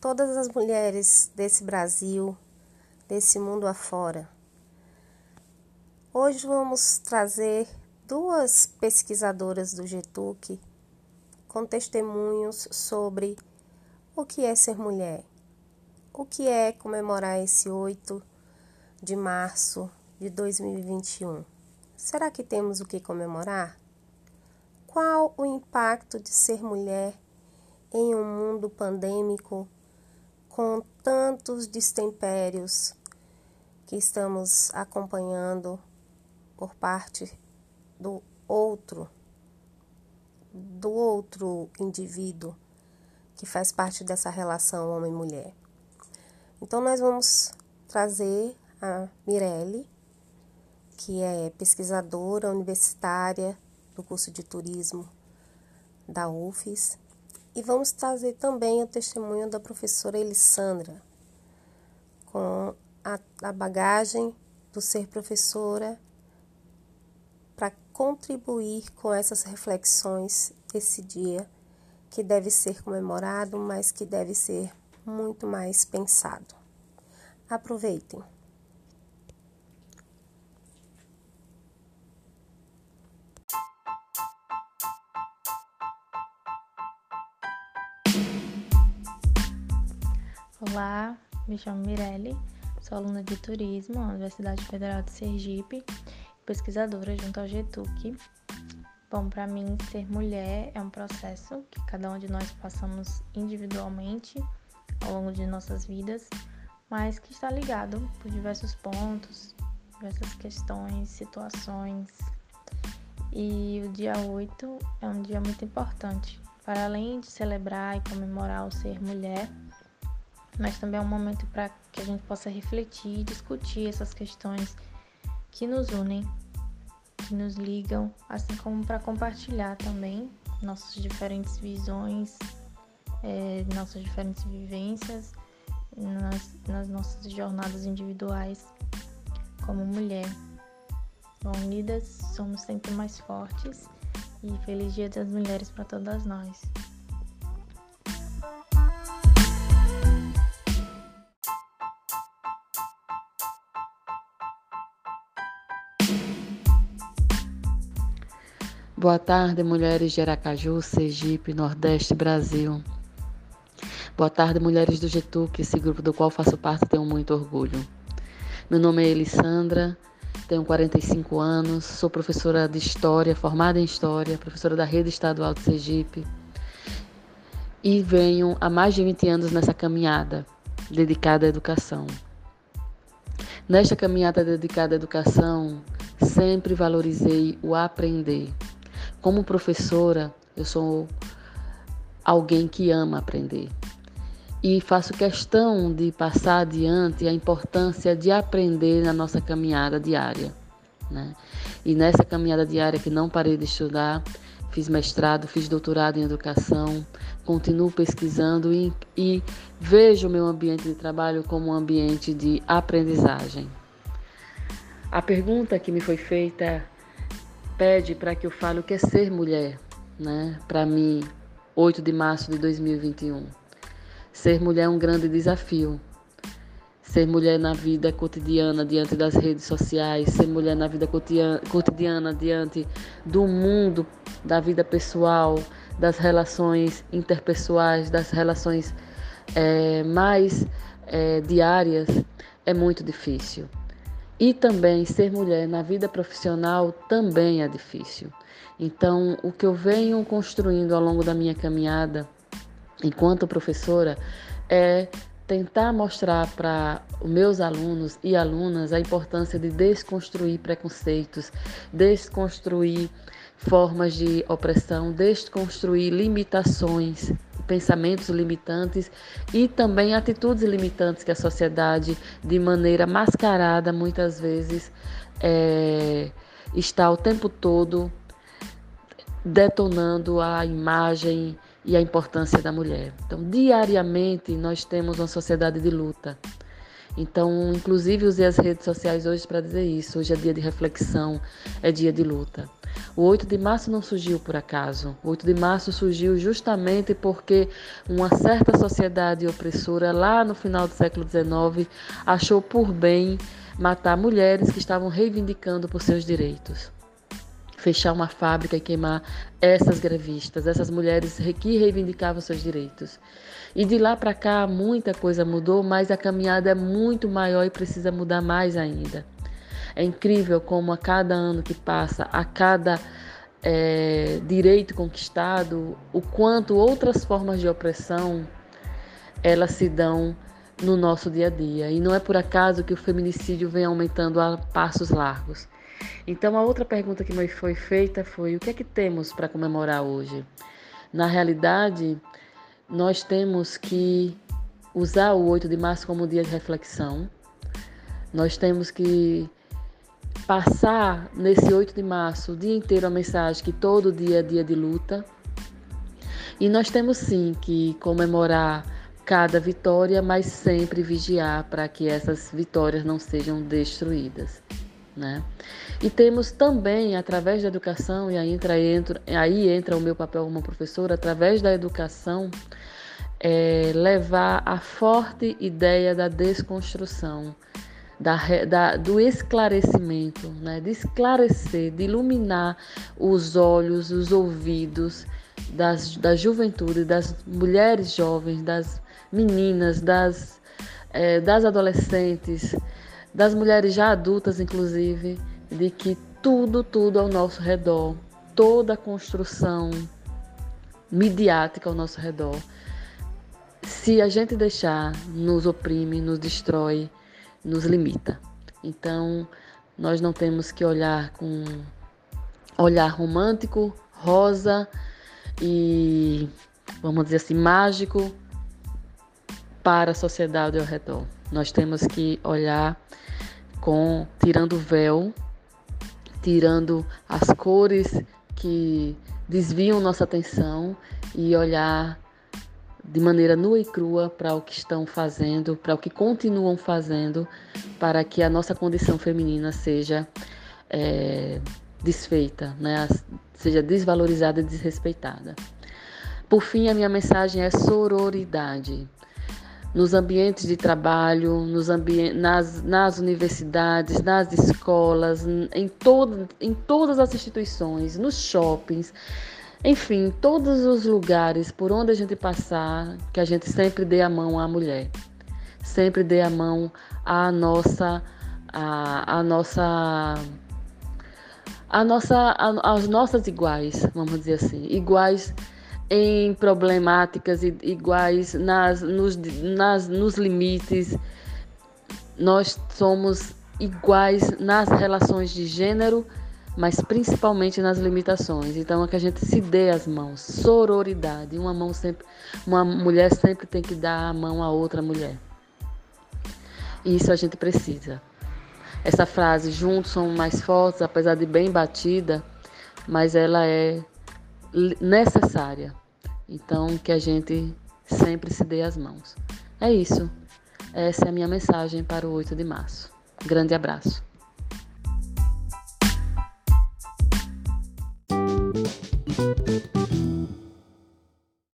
todas as mulheres desse Brasil, desse mundo afora. Hoje vamos trazer duas pesquisadoras do GETUC com testemunhos sobre o que é ser mulher, o que é comemorar esse 8 de março de 2021. Será que temos o que comemorar? Qual o impacto de ser mulher em um mundo pandêmico com tantos destempérios que estamos acompanhando por parte do outro, do outro indivíduo que faz parte dessa relação homem-mulher. Então, nós vamos trazer a Mirelle, que é pesquisadora universitária do curso de turismo da UFES, e vamos trazer também o testemunho da professora Elissandra, com a, a bagagem do ser professora, para contribuir com essas reflexões esse dia que deve ser comemorado, mas que deve ser muito mais pensado. Aproveitem! Olá, me chamo Mirelle, sou aluna de turismo na Universidade Federal de Sergipe, pesquisadora junto ao GETUC. Bom, para mim, ser mulher é um processo que cada um de nós passamos individualmente ao longo de nossas vidas, mas que está ligado por diversos pontos, diversas questões, situações. E o dia 8 é um dia muito importante. Para além de celebrar e comemorar o ser mulher, mas também é um momento para que a gente possa refletir e discutir essas questões que nos unem, que nos ligam, assim como para compartilhar também nossas diferentes visões, é, nossas diferentes vivências nas, nas nossas jornadas individuais como mulher. Bom, unidas somos sempre mais fortes e feliz Dia das Mulheres para todas nós. Boa tarde, mulheres de Aracaju, Sergipe, Nordeste, Brasil. Boa tarde, mulheres do GETUC, esse grupo do qual faço parte tenho muito orgulho. Meu nome é Elissandra, tenho 45 anos, sou professora de História, formada em História, professora da Rede Estadual de Sergipe e venho há mais de 20 anos nessa caminhada dedicada à educação. Nesta caminhada dedicada à educação, sempre valorizei o aprender como professora, eu sou alguém que ama aprender. E faço questão de passar adiante a importância de aprender na nossa caminhada diária. Né? E nessa caminhada diária que não parei de estudar, fiz mestrado, fiz doutorado em educação, continuo pesquisando e, e vejo o meu ambiente de trabalho como um ambiente de aprendizagem. A pergunta que me foi feita pede para que eu fale o que é ser mulher, né? Para mim, 8 de março de 2021. Ser mulher é um grande desafio. Ser mulher na vida cotidiana diante das redes sociais, ser mulher na vida cotidiana diante do mundo, da vida pessoal, das relações interpessoais, das relações é, mais é, diárias, é muito difícil. E também ser mulher na vida profissional também é difícil. Então, o que eu venho construindo ao longo da minha caminhada enquanto professora é tentar mostrar para meus alunos e alunas a importância de desconstruir preconceitos, desconstruir formas de opressão, desconstruir limitações pensamentos limitantes e também atitudes limitantes que a sociedade, de maneira mascarada, muitas vezes é, está o tempo todo detonando a imagem e a importância da mulher. Então, diariamente, nós temos uma sociedade de luta. Então, inclusive, usei as redes sociais hoje para dizer isso. Hoje é dia de reflexão, é dia de luta. O 8 de março não surgiu por acaso. O 8 de março surgiu justamente porque uma certa sociedade opressora, lá no final do século XIX, achou por bem matar mulheres que estavam reivindicando por seus direitos fechar uma fábrica e queimar essas grevistas, essas mulheres que reivindicavam seus direitos. E de lá para cá muita coisa mudou, mas a caminhada é muito maior e precisa mudar mais ainda. É incrível como a cada ano que passa, a cada é, direito conquistado, o quanto outras formas de opressão elas se dão no nosso dia a dia. E não é por acaso que o feminicídio vem aumentando a passos largos. Então, a outra pergunta que me foi feita foi: o que é que temos para comemorar hoje? Na realidade, nós temos que usar o 8 de março como dia de reflexão. Nós temos que passar nesse 8 de março o dia inteiro a mensagem que todo dia é dia de luta. E nós temos sim que comemorar cada vitória, mas sempre vigiar para que essas vitórias não sejam destruídas. Né? E temos também, através da educação, e aí entra, entra, aí entra o meu papel como professora, através da educação, é, levar a forte ideia da desconstrução, da, da, do esclarecimento, né? de esclarecer, de iluminar os olhos, os ouvidos das, da juventude, das mulheres jovens, das meninas, das, é, das adolescentes, das mulheres já adultas, inclusive, de que tudo, tudo ao nosso redor, toda a construção midiática ao nosso redor, se a gente deixar, nos oprime, nos destrói, nos limita. Então, nós não temos que olhar com olhar romântico, rosa e, vamos dizer assim, mágico para a sociedade ao redor. Nós temos que olhar com tirando o véu, tirando as cores que desviam nossa atenção e olhar de maneira nua e crua para o que estão fazendo, para o que continuam fazendo, para que a nossa condição feminina seja é, desfeita, né? seja desvalorizada e desrespeitada. Por fim, a minha mensagem é sororidade nos ambientes de trabalho, nos ambi nas, nas universidades, nas escolas, em, todo, em todas as instituições, nos shoppings, enfim, todos os lugares por onde a gente passar, que a gente sempre dê a mão à mulher, sempre dê a mão à nossa, à, à nossa a nossa, as nossas iguais, vamos dizer assim, iguais em problemáticas iguais, nas, nos, nas, nos limites. Nós somos iguais nas relações de gênero, mas principalmente nas limitações. Então é que a gente se dê as mãos, sororidade. Uma mão sempre, uma mulher sempre tem que dar a mão a outra mulher. Isso a gente precisa. Essa frase, juntos somos mais fortes, apesar de bem batida, mas ela é necessária. Então, que a gente sempre se dê as mãos. É isso. Essa é a minha mensagem para o 8 de março. Grande abraço.